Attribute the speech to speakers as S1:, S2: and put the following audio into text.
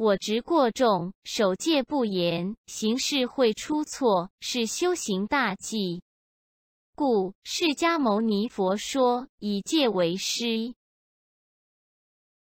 S1: 我执过重守戒不严行事会出错是修行大忌。故释迦牟尼佛说以戒为师。